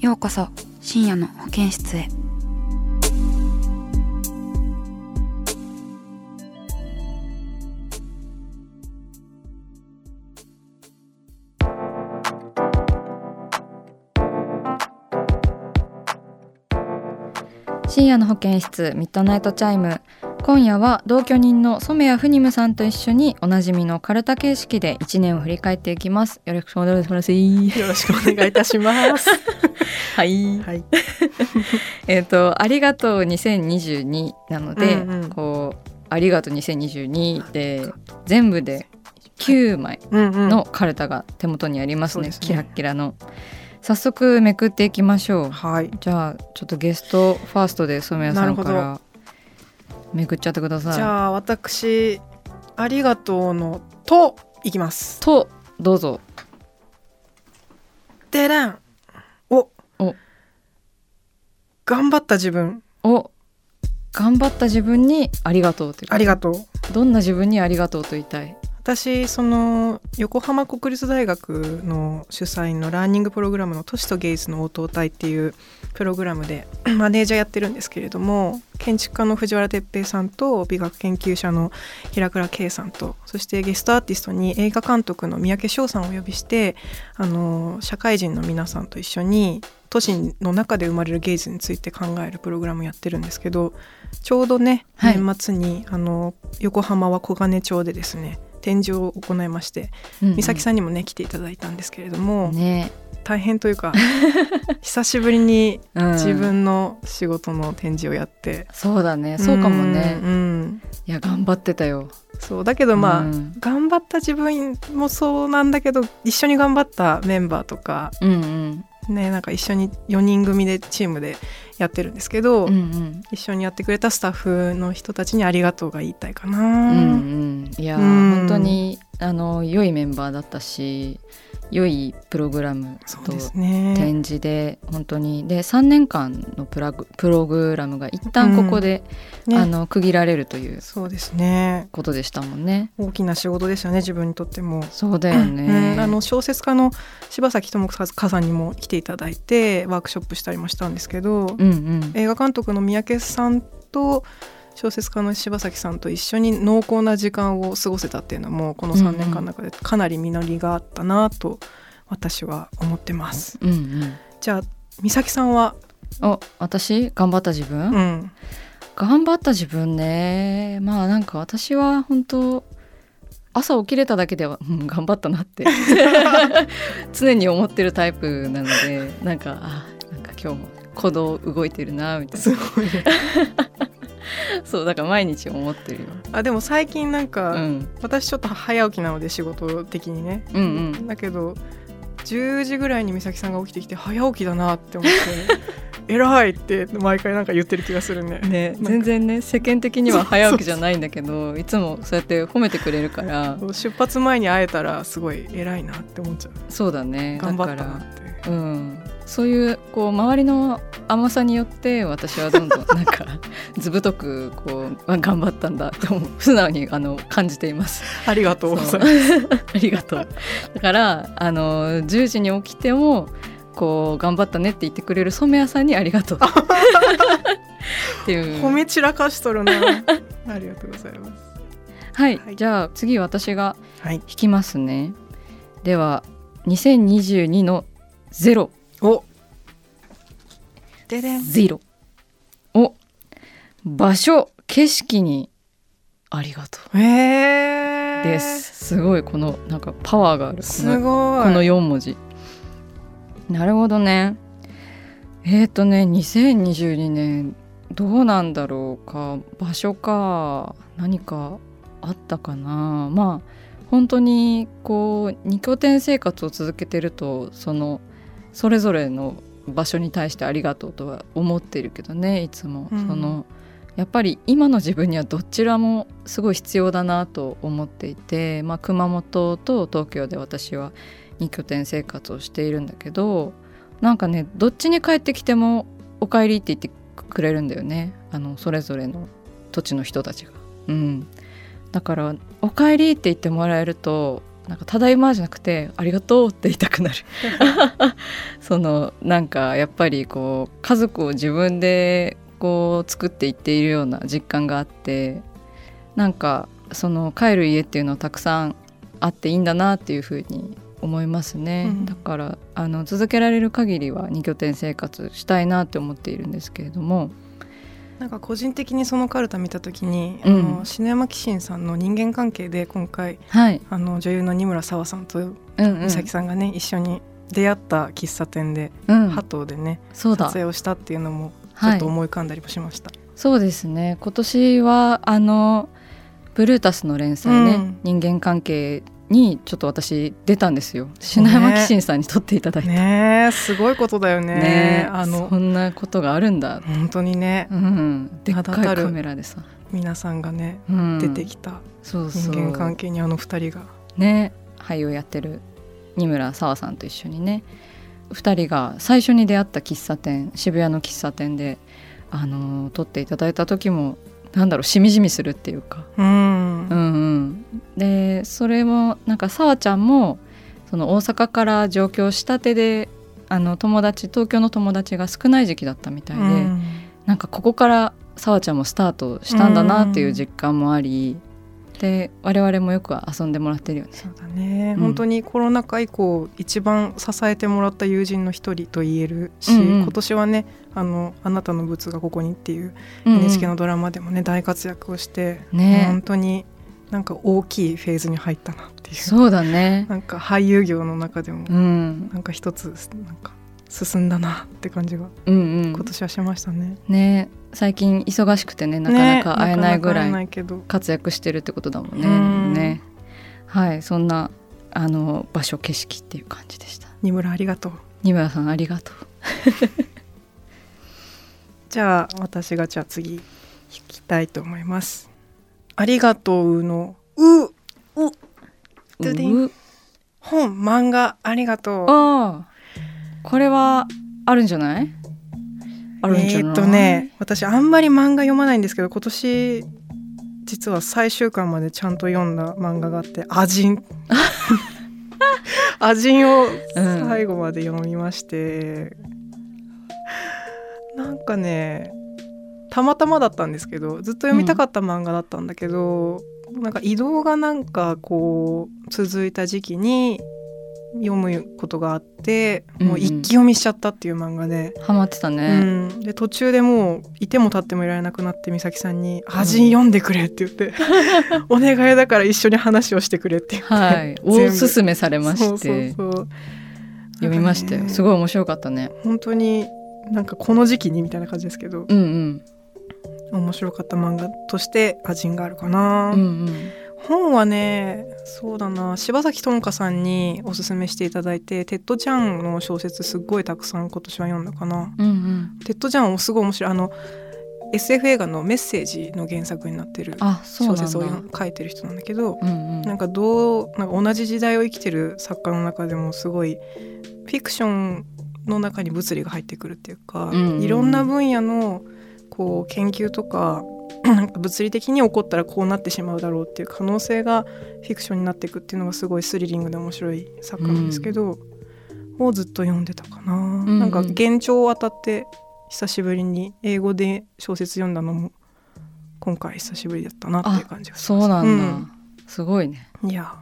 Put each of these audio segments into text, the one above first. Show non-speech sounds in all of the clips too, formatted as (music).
ようこそ深夜の保健室へ。深夜の保健室ミッドナイトチャイム。今夜は同居人の染谷フニムさんと一緒におなじみのカルタ形式で1年を振り返っていきます。よろしくお願いします。よろしくお願いいたします。(laughs) は (laughs) いはい。(laughs) えっとありがとう2022なので、うんうんこうありがとう2022で全部で9枚うんうん。のカルタが手元にありますね,、そうですねキラッキラの早速めくっていきましょうはい。じゃあちょっとゲストファーストで染谷さんからめくっちゃってくださいじゃあ私ありがとうのといきます。とどうぞでらん。頑張った自分。お。頑張った自分にありがとうというありがとう。どんな自分にありがとうと言いたい？私その横浜国立大学の主催のラーニングプログラムの「都市と芸術の応答隊」っていうプログラムで (clears throat) マネージャーやってるんですけれども建築家の藤原哲平さんと美学研究者の平倉圭さんとそしてゲストアーティストに映画監督の三宅翔さんをお呼びしてあの社会人の皆さんと一緒に都市の中で生まれる芸術について考えるプログラムをやってるんですけどちょうどね、はい。年末にあの横浜は小金町でですね展示を行いまして美咲さんにもね来ていただいたんですけれども、ね。大変というか (laughs) 久しぶりにうん。自分の仕事の展示をやって、そうだね。そうかもね。うんうん。いや頑張ってたよ。そうだけどまあ、うん。頑張った自分もそうなんだけど一緒に頑張ったメンバーとかうんうんねなんか一緒に4人組でチームでやってるんですけど、うんうん。一緒にやってくれたスタッフの人たちにありがとうが言いたいかな。うんうん。いやーうん。本当にあの良いメンバーだったし良いプログラムと。展示で本当にで3年間のプラグプログラムが一旦ここで、ねあの区切られるというそうですね。ことでしたもんね。大きな仕事ですよね自分にとっても。そうだよね。うんあの小説家の柴崎智和さんにも来ていただいてワークショップしたりもしたんですけど、うんうん映画監督の三宅さんと小説家の柴崎さんと一緒に濃厚な時間を過ごせたっていうのもこの3年間の中でかなり実りがあったなと私は思ってます。うんうん。じゃあ美咲さんは、お私？頑張った自分、うん、頑張った自分ね。まあなんか私は本当朝起きれただけでは、(laughs) うん、頑張ったなって。(laughs) 常に思ってるタイプなのでなんかあなんか今日も鼓動動いてるなみたいすごい (laughs) そうだから毎日思ってるよ、あでも最近なんか、うん、私ちょっと早起きなので仕事的にね、うんうん。だけど10時ぐらいに美咲さんが起きてきて早起きだなって思って (laughs) 偉いって毎回なんか言ってる気がするね。ね全然ね世間的には早起きじゃないんだけどいつもそうやって褒めてくれるから。出発前に会えたらすごい偉いなって思っちゃう。そうだね。頑張ったなって。うん、そういうこう周りの甘さによって私はどんどんなんかずぶとくこうあ頑張ったんだと素直にあの感じています。ありがとうございます。ありがとう。だからあの10時に起きてもこう。頑張ったねって言ってくれる染谷さんにありがとう。っていう。褒め散らかしとるな。ありがとう。ございます。はい、はいじゃあ次私がはい。引きますね。では2022のゼロお。ででん。ゼロ。お。場所景色にありがとへえうです。すごいこのなんかパワーがある。こすのごい。この4文字。なるほどね。えっ、ー、とね2022年どうなんだろうか。場所か。何かあったかな。まあ本当にこう2拠点生活を続けてるとそのそれぞれの場所に対してありがとうとは思ってるけどねいつも、うん。そのやっぱり今の自分にはどちらもすごい必要だなと思っていて、まあ、熊本と東京で私は2拠点生活をしているんだけどなんかねどっちに帰ってきても「おかえり」って言ってくれるんだよね。あのそれぞれの土地の人たちが。うん、だから「おかえり」って言ってもらえるとなんか「ただいま」じゃなくて「ありがとう」って言いたくなる。(laughs) そのなんかやっぱりこう家族を自分でこう作っていっているような実感があってなんかその帰る家っていうのはたくさんあっていいんだなっていうふうに思いますね、うんだからあの続けられる限りは2拠点生活したいなって思っているんですけれどもなんか個人的にそのカルタ見た時に、うん。あの篠山紀信さんの人間関係で今回はい、あの女優の二村沙和さんとうんうん。美咲さんがね、一緒に出会った喫茶店で、うん。ハトでね撮影をしたっていうのもちょはいっと思い浮かんだりもしました。そうですね。今年はあのブルータスの連載ね、うん。人間関係にちょっと私出たんですよ。そうね篠山紀信さんに撮っていただいた。ねえ。すごいことだよね。ねえあのそんなことがあるんだ、本当にね。うん、でっかいカメラでさ、皆さんがねうん、出てきた。人間関係にあの二人が。ね。俳優やってる二村沙和さんと一緒にね。2人が最初に出会った喫茶店渋谷の喫茶店で、あのー撮っていただいた時もなんだろうしみじみするっていうか、うん。うんうん、でそれもなんか沙和ちゃんもその大阪から上京したてであの友達東京の友達が少ない時期だったみたいで、うん。なんかここから沙和ちゃんもスタートしたんだなっていう実感もあり、で我々もよく遊んでもらってるよね。そうだね、うん本当にコロナ禍以降一番支えてもらった友人の一人と言えるし、うんうん今年はねあの「あなたのブツがここに」っていううんうん NHK のドラマでもね大活躍をして、ね本当になんか大きいフェーズに入ったなっていうそうだね。なんか俳優業の中でもうん、なんか一つなんか進んだなって感じがうん、うん今。年はしましたね。ね、最近忙しくてね、なかなか会えないぐらい活躍してるってことだもんね。うんね、はい、そんなあの場所景色っていう感じでした。二村ありがとう。二村さんありがとう。(laughs) じゃあ私がじゃあ次弾きたいと思います。ありがとうのうう本漫画ありがとう。ああ、これはあるんじゃない？あるんじゃない？えーっとね私あんまり漫画読まないんですけど今年実は最終巻までちゃんと読んだ漫画があって「アジン」(laughs)「アジン」をうん。最後まで読みまして、なんかねたまたまだったんですけどずっと読みたかった漫画だったんだけど、なんか移動がなんかこう続いた時期に読むことがあって、もう一気読みしちゃったっていう漫画で。ハマってたうね。ん、で途中でもういても立ってもいられなくなって美咲さんに「恥読んでくれ」って言って「(laughs) お願いだから一緒に話をしてくれ」って言って、はい、おすすめされましてそうそうそう読みましたよ。すごい面白かったね。本当になんかこの時期にみたいな感じですけど、うんうん面白かった漫画として味があるかな、うんうん。本はねそうだな柴崎友香さんにおすすめしていただいてテッド・チャンの小説すっごいたくさん今年は読んだかなうんうん。テッド・チャンもすごい面白いあの SF 映画のメッセージの原作になってる。小説を書いてる人なんだけどうんうん。なんかどうなんか同じ時代を生きてる作家の中でもすごいフィクションの中に物理が入ってくるっていうか、うんうんいろんな分野のこう研究とかなんか物理的に起こったらこうなってしまうだろうっていう可能性がフィクションになっていくっていうのがすごいスリリングで面白い作家なんですけど、をずっと読んでたかな。んなんか幻聴を当たって久しぶりに英語で小説読んだのも今回久しぶりだったなっていう感じがします。そうなんだ。うんすごいね。いや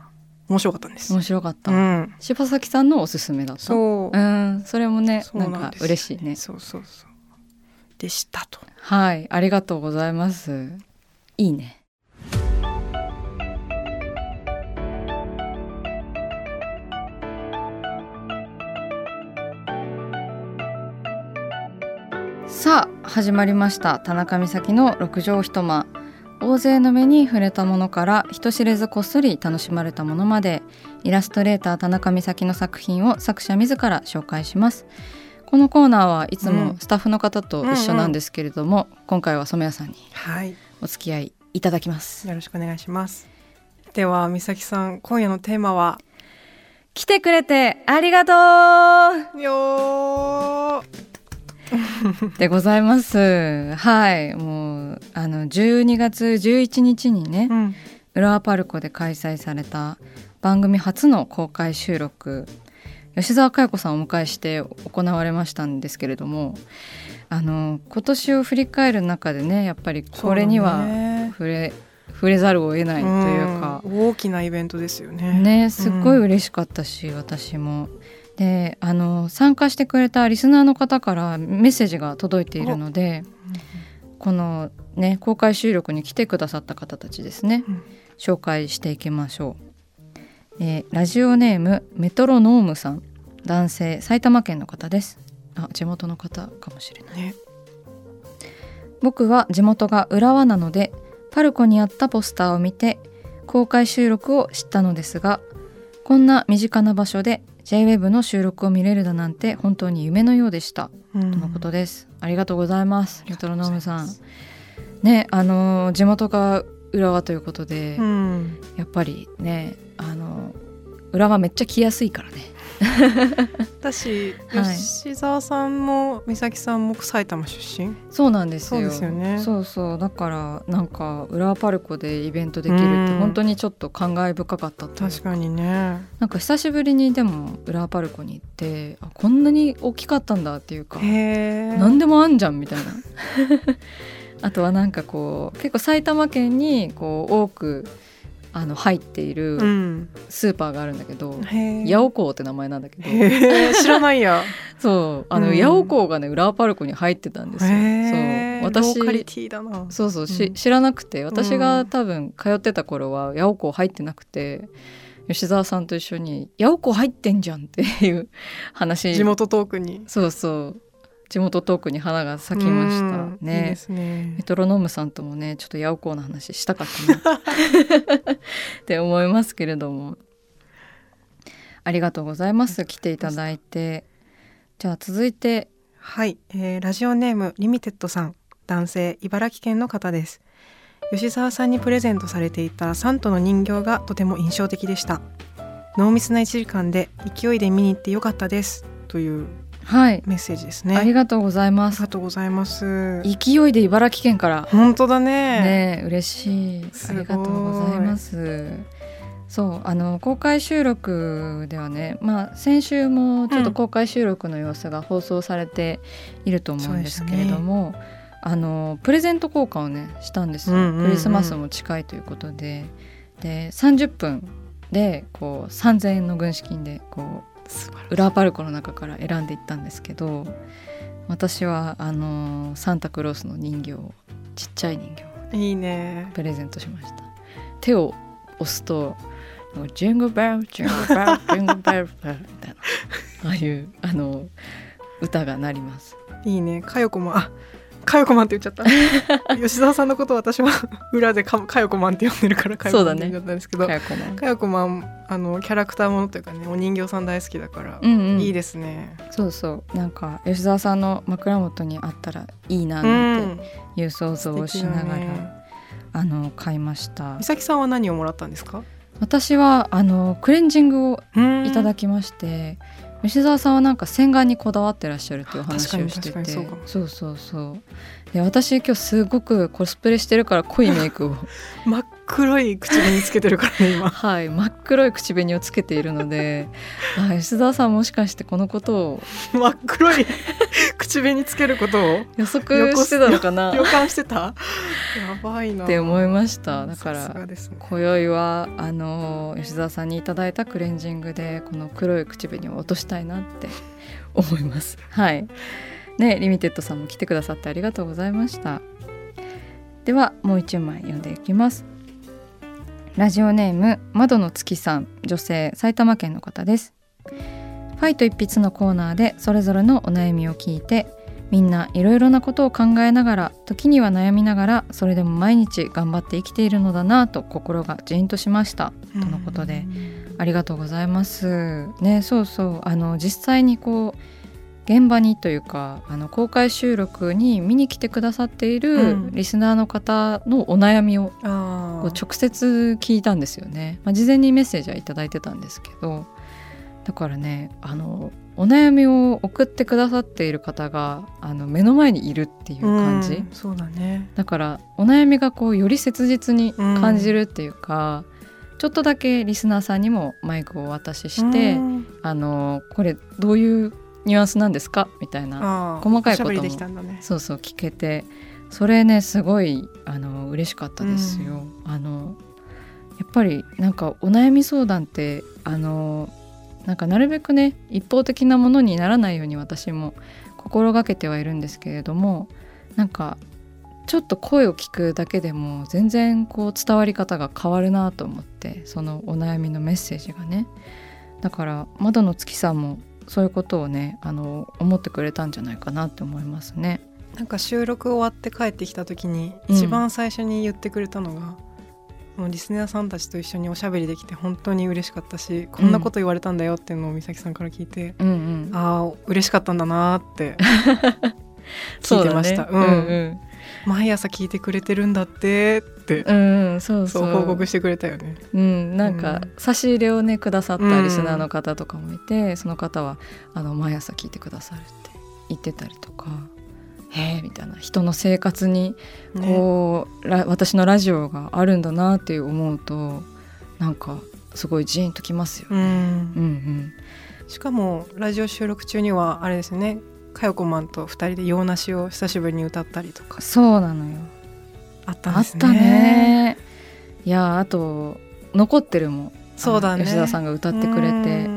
面白かったんです。面白かった。うん、柴崎さんのおすすめだった。そう、うん、それもね、なんか嬉しいね。そうそうそう。でしたと。はいありがとうございます。いいね。さあ始まりました。田中美咲の六畳一間。大勢の目に触れたものから人知れずこっそり楽しまれたものまで。イラストレーター田中美咲の作品を作者自ら紹介しますこのコーナーはいつもスタッフの方と一緒なんですけれども、今回は染谷さんにはい、お付き合いいただきます。よろしくお願いします。では美咲さん今夜のテーマは？来てくれてありがとよー。うでございます。はい。もうあの12月11日にねうん。浦和パルコで開催された番組初の公開収録吉澤佳代子さんをお迎えして行われましたんですけれどもあの今年を振り返る中でねやっぱりこれにはね。触れ,、触れざるを得ないというか、うん大きなイベントですよね。ねすっごい嬉しかったし、私も。であの参加してくれたリスナーの方からメッセージが届いているのでこのね公開収録に来てくださった方たちですね、うん。紹介していきましょう、えーラジオネームメトロノームさん。男性埼玉県の方です。あ地元の方かもしれない。ね。僕は地元が浦和なのでパルコにあったポスターを見て公開収録を知ったのですがこんな身近な場所で JWEB の収録を見れるだなんて本当に夢のようでした、うん。とのことですありがとうございます。メトロノームさん。ねあのー地元が浦和ということで、うん。やっぱりねあの浦和めっちゃ来やすいからね。私、はい。吉沢さんも美咲さんも埼玉出身？そうなんですよ。そうですよね。そうそう。だからなんか浦和パルコでイベントできるってうん。本当にちょっと感慨深かったっていう確かにね。なんか久しぶりにでも浦和パルコに行ってあこんなに大きかったんだっていうか何でもあんじゃんみたいな。(laughs) あとはなんかこう結構埼玉県にこう多くあの入っているうん。スーパーがあるんだけど、へえ八百港って名前なんだけど。知らないや。(laughs) そう。あの、うん。八百港がね浦和パルコに入ってたんですよ。そう。私そうそうし、うん。知らなくて。私うん。が多分通ってた頃は八百港入ってなくて吉澤さんと一緒に「八百港入ってんじゃん」っていう話。地元トークに。そうそう地元トークに花が咲きましたうん。いいね。メトロノームさんともねちょっと八百港の話したかったな。(laughs) って思いますけれども。ありがとうございます。来ていただいて。じゃあ続いて。はい、えーラジオネームリミテッドさん。男性茨城県の方です。吉沢さんにプレゼントされていたサントの人形がとても印象的でした。濃密な1時間で勢いで見に行ってよかったです。というはい、メッセージですね。ありがとうございまありすがとうございます。勢いで茨城県から。本当だね。ね嬉しい。ありがとうございます。そうあの公開収録ではねまあ先週もちょっと公開収録の様子が放送されていると思うんですけれども、あのプレゼント交換をねしたんですよ、うんうんうん。クリスマスも近いということで。で30分でこう3,000円の軍資金でこう裏パルコの中から選んでいったんですけど私はあのサンタクロースの人形をちっちゃい人形をいいね。プレゼントしました。手を押すと「ジングルベルジングルベル (laughs) ジングルベル」みたいなああいうあの歌が鳴ります。いいね。かよこまんあかよこまんって言っちゃった。(laughs) 吉沢さんのことを私は (laughs) 裏でかかよこまんって呼んでるからかよこまんって言ったんですけどかやこまん。かよこまんあのキャラクターものというかねお人形さん大好きだから、うんうん。いいですね。そうそう。なんか吉沢さんの枕元にあったらいいなうなんん。ていう想像をしながら、素敵だね。あの買いました。美咲さんは何をもらったんですか？私はあのクレンジングをいただききまして、吉澤さんはなんか洗顔にこだわってらっしゃるっていう話をしてて。そうそうそうで私今日すごくコスプレしてるから濃いメイクを。(laughs) 真っ黒い口紅つけてるからね今。(laughs) はい真っ黒い口紅をつけているので。(laughs) あ吉澤さんもしかしてこのことを。真っ黒い口紅つけることを？予測してたのかな？予感してた？やばいな。って思いました。だからね。今宵はあの吉澤さんにいただいたクレンジングでこの黒い口紅を落としたいなって (laughs) 思います。はい。ねリミテッドさんも来てくださってありがとうございました。ではもう一枚読んでいきます。ラジオネーム窓の月さん女性埼玉県の方です。ファイト一筆のコーナーでそれぞれのお悩みを聞いてみんないろいろなことを考えながら時には悩みながらそれでも毎日頑張って生きているのだなと心がジーンとしました。とのことでありがとうございます。ねそうそう。あの実際にこう現場にというかあの公開収録に見に来てくださっているリスナーの方のお悩みを直接聞いたんですよね、まあ、事前にメッセージは頂いてたんですけどだからねあのお悩みを送ってくださっている方があの目の前にいるっていう感じ、うん、そうだね。だからお悩みがこうより切実に感じるっていうか、うん、ちょっとだけリスナーさんにもマイクをお渡しして、うん、あのこれどういうニュアンスなんですか？みたいな細かいことも、ね、そうそう聞けてそれねすごいあの嬉しかったですよ。あのやっぱりなんかお悩み相談ってあのなんかなるべくね一方的なものにならないように私も心がけてはいるんですけれどもなんかちょっと声を聞くだけでも全然こう伝わり方が変わるなと思ってそのお悩みのメッセージがねだから窓の月さんもそういうことをねあの思ってくれたんじゃないかなって思いますね。なんか収録終わって帰ってきた時に一番最初に言ってくれたのが、もうリスナーさんたちと一緒におしゃべりできて本当に嬉しかったしこんなこと言われたんだよっていうのを美咲さんから聞いて、うんうん、ああ嬉しかったんだなって聞いてました。うね、うん、うんうん毎朝聞いてくれてるんだってって、うん、そうそう報告してくれたよね。うん、なんか差し入れをねくださったリスナーの方とかもいて、うん、その方はあの毎朝聞いてくださるって言ってたりとか。へえみたいな。人の生活にこう、ね、私のラジオがあるんだなって思うとなんかすごいジーンときますよね。うん、うんうん。しかもラジオ収録中にはあれですね。かよこまんと2人で洋梨を久しぶりに歌ったりとか。そうなのよ。あったんですね。あったね。いやあと残ってるもそうだね。吉田さんが歌ってくれて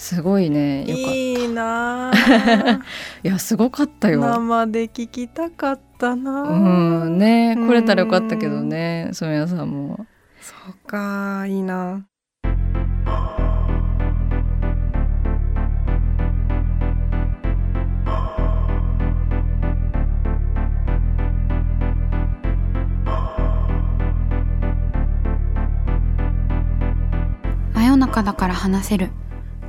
すごいね。よかった。いいな (laughs) いやすごかったよ。生で聞きたかったなうんね。来れたらよかったけどね。そう皆さんも。そうかいいな。真夜中だから話せる